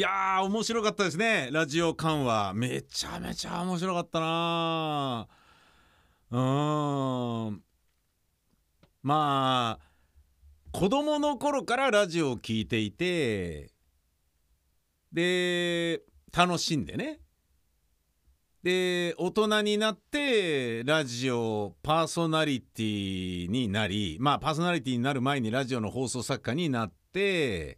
いやー面白かったですね。ラジオ緩和めちゃめちゃ面白かったなうーん。まあ子供の頃からラジオを聞いていてで楽しんでね。で大人になってラジオパーソナリティになりまあパーソナリティになる前にラジオの放送作家になって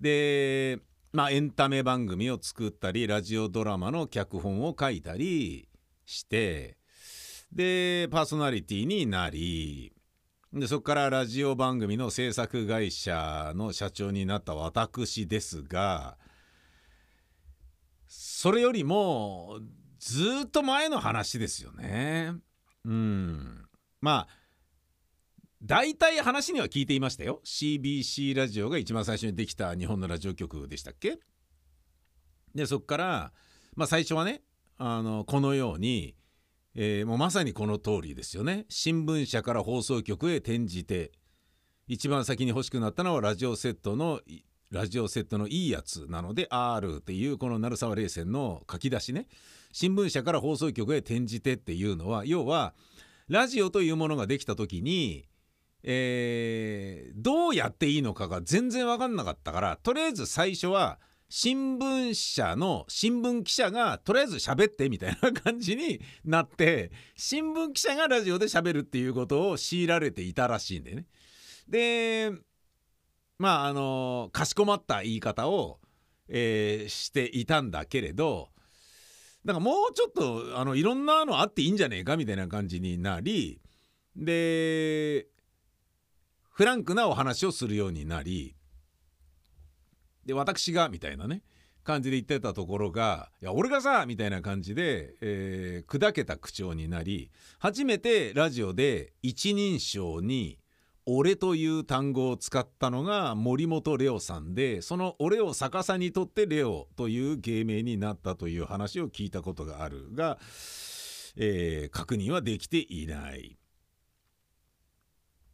でまあエンタメ番組を作ったりラジオドラマの脚本を書いたりしてでパーソナリティになりでそこからラジオ番組の制作会社の社長になった私ですがそれよりもずっと前の話ですよね。うんまあ大体話には聞いていましたよ。CBC ラジオが一番最初にできた日本のラジオ局でしたっけ？でそこからまあ最初はねあのこのように、えー、もうまさにこの通りですよね。新聞社から放送局へ転じて一番先に欲しくなったのはラジオセットのラジオセットのいいやつなので R っていうこの鳴沢冷戦の書き出しね。新聞社から放送局へ転じてっていうのは要はラジオというものができた時にえー、どうやっていいのかが全然分かんなかったからとりあえず最初は新聞社の新聞記者がとりあえず喋ってみたいな感じになって新聞記者がラジオで喋るっていうことを強いられていたらしいんでね。でまああのかしこまった言い方を、えー、していたんだけれどだかもうちょっとあのいろんなのあっていいんじゃねえかみたいな感じになりでフランクなお話をするようになりで私がみたいなね感じで言ってたところが「いや俺がさ」みたいな感じで、えー、砕けた口調になり初めてラジオで一人称に「俺」という単語を使ったのが森本レオさんでその「俺」を逆さにとって「レオ」という芸名になったという話を聞いたことがあるが、えー、確認はできていない。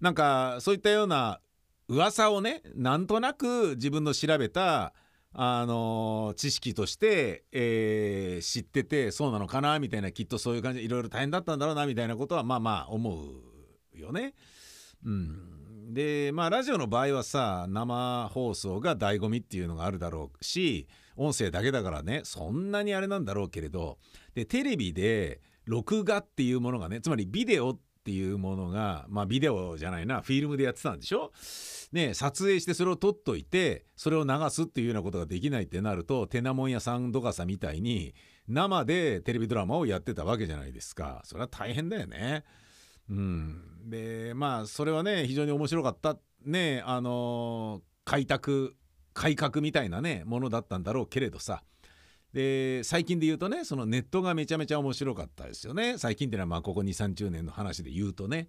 なんかそういったような噂をねなんとなく自分の調べたあの知識として、えー、知っててそうなのかなみたいなきっとそういう感じでいろいろ大変だったんだろうなみたいなことはまあまあ思うよね。うん、でまあラジオの場合はさ生放送が醍醐味っていうのがあるだろうし音声だけだからねそんなにあれなんだろうけれどでテレビで録画っていうものがねつまりビデオっていうものがまあビデオじゃないなフィルムでやってたんでしょ？ね撮影してそれを撮っといてそれを流すっていうようなことができないってなるとテナモンやサンドカサみたいに生でテレビドラマをやってたわけじゃないですか。それは大変だよね。うん、でまあそれはね非常に面白かった。ねあの開拓改革みたいなねものだったんだろうけれどさ。で最近で言うとねそのネットがめちゃめちゃ面白かったですよね。最近っていうのはまあここ2 3 0年の話で言うとね。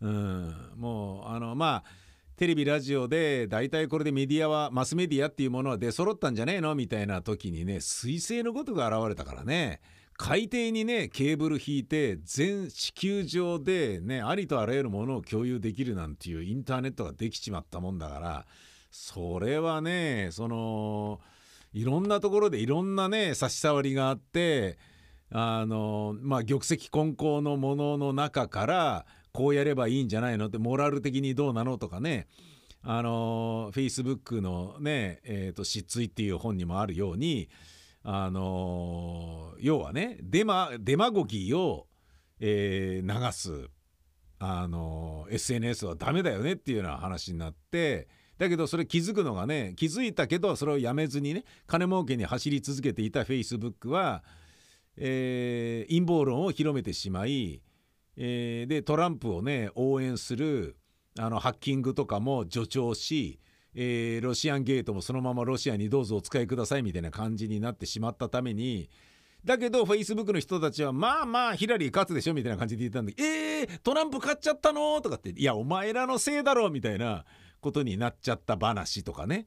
うん。もうあのまあテレビラジオで大体これでメディアはマスメディアっていうものは出揃ったんじゃねえの？みたいな時にね彗星のことが現れたからね。海底にねケーブル引いて全地球上でねありとあらゆるものを共有できるなんていうインターネットができちまったもんだからそれはねそのいろんなところでいろんなね差し障りがあってあのまあ玉石混交のものの中からこうやればいいんじゃないの？ってモラル的にどうなの？とかね。あのフェイスブックのね「えーと、失墜」っていう本にもあるようにあの要はねデマデマゴギーを、えー、流すあの SNS はダメだよねっていうような話になってだけどそれ気づくのがね気づいたけどそれをやめずにね金儲けに走り続けていたフェイスブックは、えー、陰謀論を広めてしまい、えー、でトランプをね応援するあのハッキングとかも助長し、えー、ロシアンゲートもそのままロシアにどうぞお使いくださいみたいな感じになってしまったためにだけどフェイスブックの人たちはまあまあヒラリー勝つでしょみたいな感じで言ったんで「えー、トランプ勝っちゃったの?」とかって「いやお前らのせいだろ」みたいなことになっちゃった話とかね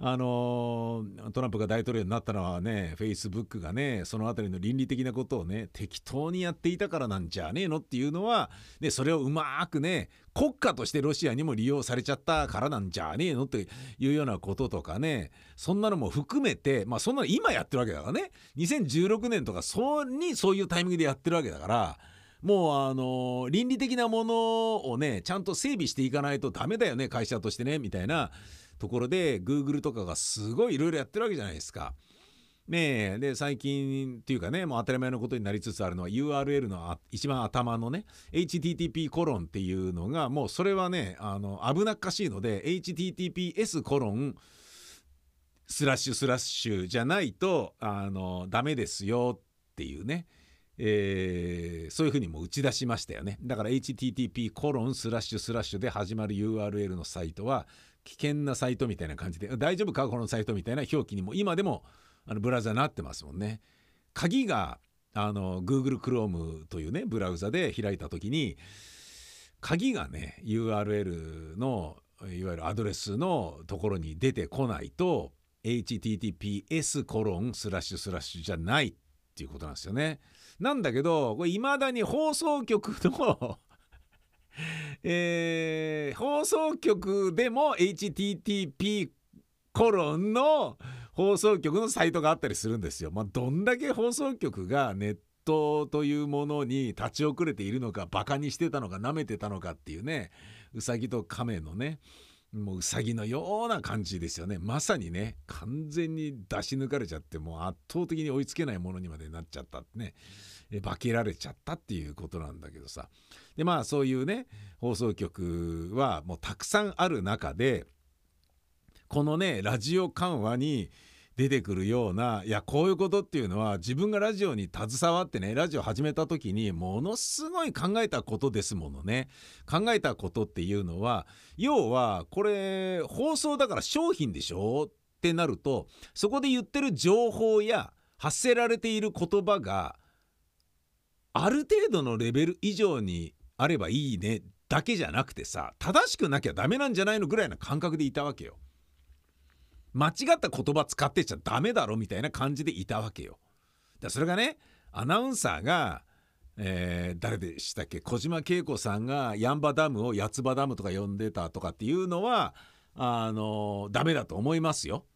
あのトランプが大統領になったのはねフェイスブックがねその辺りの倫理的なことをね適当にやっていたからなんじゃねえのっていうのは、ね、それをうまくね国家としてロシアにも利用されちゃったからなんじゃねえのっていうようなこととかねそんなのも含めてまあそんなの今やってるわけだからね2016年とかそうにそういうタイミングでやってるわけだから。もうあの倫理的なものをねちゃんと整備していかないとダメだよね会社としてねみたいなところで Google とかがすごいいろいろやってるわけじゃないですか。ねえで最近っていうかねもう当たり前のことになりつつあるのは URL の一番頭のね HTTP コロンっていうのがもうそれはねあの危なっかしいので HTTPS コロンスラッシュスラッシュじゃないとあのダメですよっていうねえー、そういうふうにも打ち出しましたよね。だから http コロンスラッシュスラッシュで始まる URL のサイトは危険なサイトみたいな感じで大丈夫か？このサイトみたいな表記にも今でもあのブラウザなってますもんね。鍵があの Google Chrome というねブラウザで開いた時に鍵がね URL のいわゆるアドレスのところに出てこないと https コロンスラッシュスラッシュじゃないっていうことなんですよね。なんだけどいまだに放送局の えー、放送局でも HTTP コロンの放送局のサイトがあったりするんですよ。まあ、どんだけ放送局がネットというものに立ち遅れているのかバカにしてたのか舐めてたのかっていうねうさぎと亀のねもううさぎのような感じですよね。まさにね完全に出し抜かれちゃってもう圧倒的に追いつけないものにまでなっちゃったってね。化けられちゃったっていうことなんだけどさ。でまあそういうね放送局はもうたくさんある中でこのねラジオ緩和に出てくるようないやこういうことっていうのは自分がラジオに携わってねラジオ始めた時にものすごい考えたことですものね考えたことっていうのは要はこれ放送だから商品でしょ？ってなるとそこで言ってる情報や発せられている言葉がある程度のレベル以上にあればいいねだけじゃなくてさ正しくなきゃダメなんじゃないのぐらいな感覚でいたわけよ。間違った言葉使ってちゃダメだろみたいな感じでいたわけよ。だそれがねアナウンサーが、えー、誰でしたっけ？小島恵子さんがヤンバダムを八つ葉ダムとか呼んでたとかっていうのはあのダメだと思いますよ。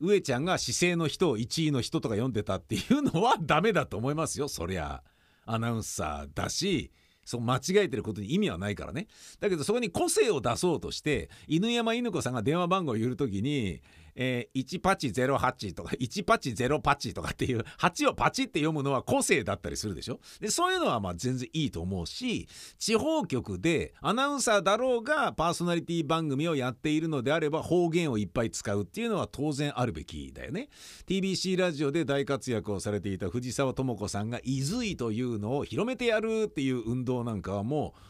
上ちゃんが姿勢の人を1位の人とか読んでたっていうのは ダメだと思いますよそりゃアナウンサーだしそう間違えてることに意味はないからねだけどそこに個性を出そうとして犬山犬子さんが電話番号を言う時にえー、1パチ08とか1パチ0パチとかっていう8をパチって読むのは個性だったりするでしょ？でそういうのはまあ全然いいと思うし地方局でアナウンサーだろうがパーソナリティ番組をやっているのであれば方言をいっぱい使うっていうのは当然あるべきだよね。TBC ラジオで大活躍をされていた藤沢智子さんが「いずい」というのを広めてやるっていう運動なんかはもう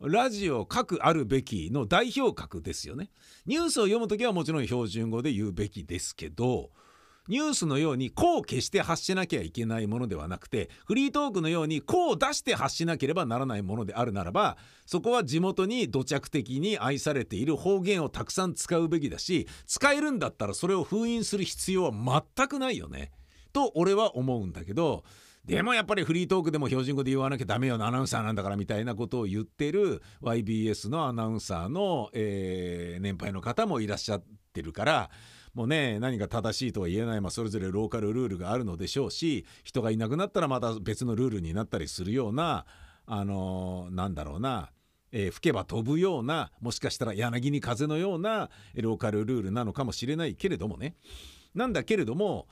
ラジオ各あるべきの代表格ですよね。ニュースを読む時はもちろん標準語で言うべきですけどニュースのようにこう決して発しなきゃいけないものではなくてフリートークのようにこう出して発しなければならないものであるならばそこは地元に土着的に愛されている方言をたくさん使うべきだし使えるんだったらそれを封印する必要は全くないよね。と俺は思うんだけどでもやっぱりフリートークでも標準語で言わなきゃダメよなアナウンサーなんだからみたいなことを言ってる YBS のアナウンサーの、えー、年配の方もいらっしゃってるからもうね何が正しいとは言えない、まあ、それぞれローカルルールがあるのでしょうし人がいなくなったらまた別のルールになったりするようなあのー、なんだろうなえー、吹けば飛ぶようなもしかしたら柳に風のようなローカルルールなのかもしれないけれどもね。なんだけれども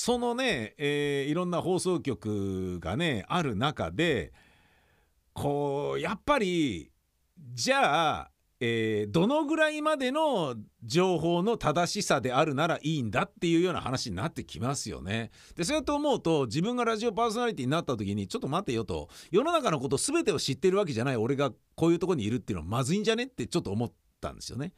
そのね、えー、いろんな放送局がねある中でこうやっぱりじゃあ、えー、どのぐらいまでの情報の正しさであるならいいんだっていうような話になってきますよね。でそうやって思うと自分がラジオパーソナリティになった時にちょっと待てよと世の中のこと全てを知ってるわけじゃない俺がこういうとこにいるっていうのはまずいんじゃねってちょっと思ったんですよね。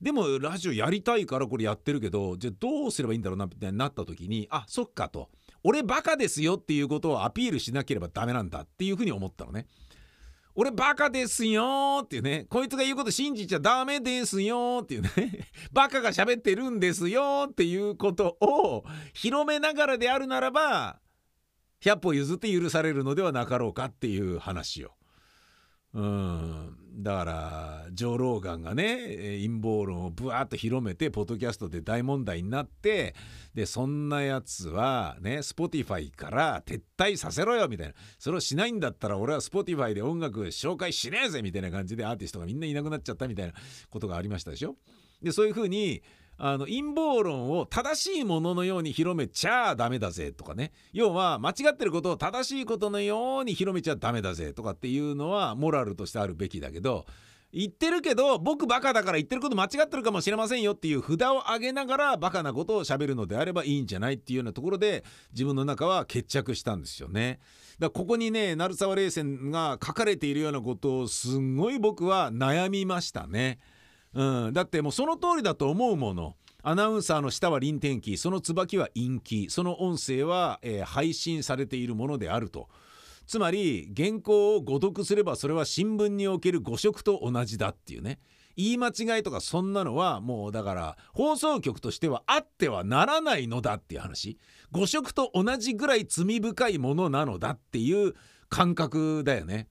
でもラジオやりたいからこれやってるけどじゃあどうすればいいんだろうなみたいになった時にあそっかと俺バカですよっていうことをアピールしなければダメなんだっていうふうに思ったのね。俺バカですよっていうねこいつが言うこと信じちゃダメですよっていうね バカが喋ってるんですよっていうことを広めながらであるならば100歩譲って許されるのではなかろうかっていう話を。うん。だからジョー・ローガンがね陰謀論をぶわっと広めてポッドキャストで大問題になってでそんなやつはねスポティファイから撤退させろよみたいな。それをしないんだったら俺はスポティファイで音楽紹介しねえぜみたいな感じでアーティストがみんないなくなっちゃったみたいなことがありましたでしょ。でそういうふうにあの陰謀論を正しいもののように広めちゃダメだぜとかね要は間違ってることを正しいことのように広めちゃダメだぜとかっていうのはモラルとしてあるべきだけど言ってるけど僕バカだから言ってること間違ってるかもしれませんよっていう札を上げながらバカなことを喋るのであればいいんじゃないっていうようなところで自分の中は決着したんですよね。だここにね鳴沢冷泉が書かれているようなことをすんごい僕は悩みましたね。うん、だってもうその通りだと思うもの。アナウンサーの下は臨転機その椿は陰気。その音声は、えー、配信されているものであると。つまり原稿を誤読すればそれは新聞における誤色と同じだっていうね。言い間違いとかそんなのはもうだから放送局としてはあってはならないのだっていう話。誤色と同じぐらい罪深いものなのだっていう感覚だよね。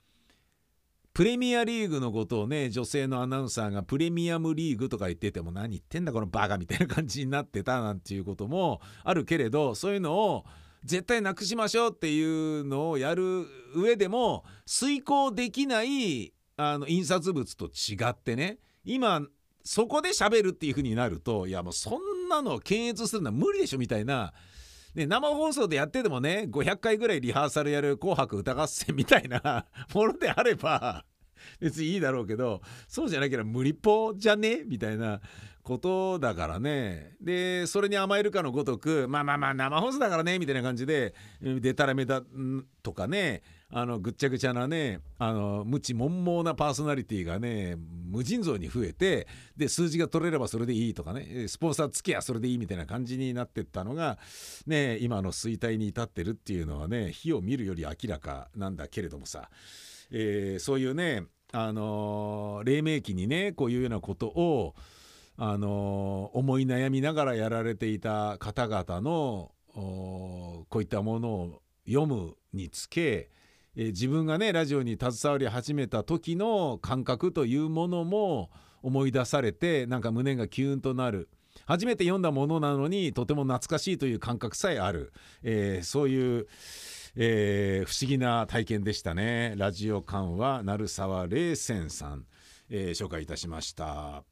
プレミアリーグのことをね女性のアナウンサーがプレミアムリーグとか言ってても何言ってんだこのバカみたいな感じになってたなんていうこともあるけれどそういうのを絶対なくしましょうっていうのをやる上でも遂行できないあの印刷物と違ってね今そこで喋るっていう風になるといやもうそんなの検閲するのは無理でしょみたいな。ね、生放送でやっててもね500回ぐらいリハーサルやる「紅白歌合戦」みたいなものであれば 別にいいだろうけどそうじゃなければ無理っぽじゃね？みたいなことだからね。でそれに甘えるかのごとくまあまあまあ生放送だからね？みたいな感じででたらめだとかね。あのぐっちゃぐちゃなねあの無知悶々なパーソナリティがね無尽蔵に増えてで数字が取れればそれでいいとかね。スポンサーつけやそれでいいみたいな感じになってったのがね今の衰退に至ってるっていうのはね火を見るより明らかなんだけれどもさ、えー、そういうねあの黎明期にねこういうようなことをあの思い悩みながらやられていた方々のこういったものを読むにつけ、え自分がねラジオに携わり始めた時の感覚というものも思い出されてなんか胸がキュンとなる初めて読んだものなのにとても懐かしいという感覚さえある、えー、そういう。えー、不思議な体験でしたね。ラジオ館は鳴沢冷泉さん、えー、紹介いたしました。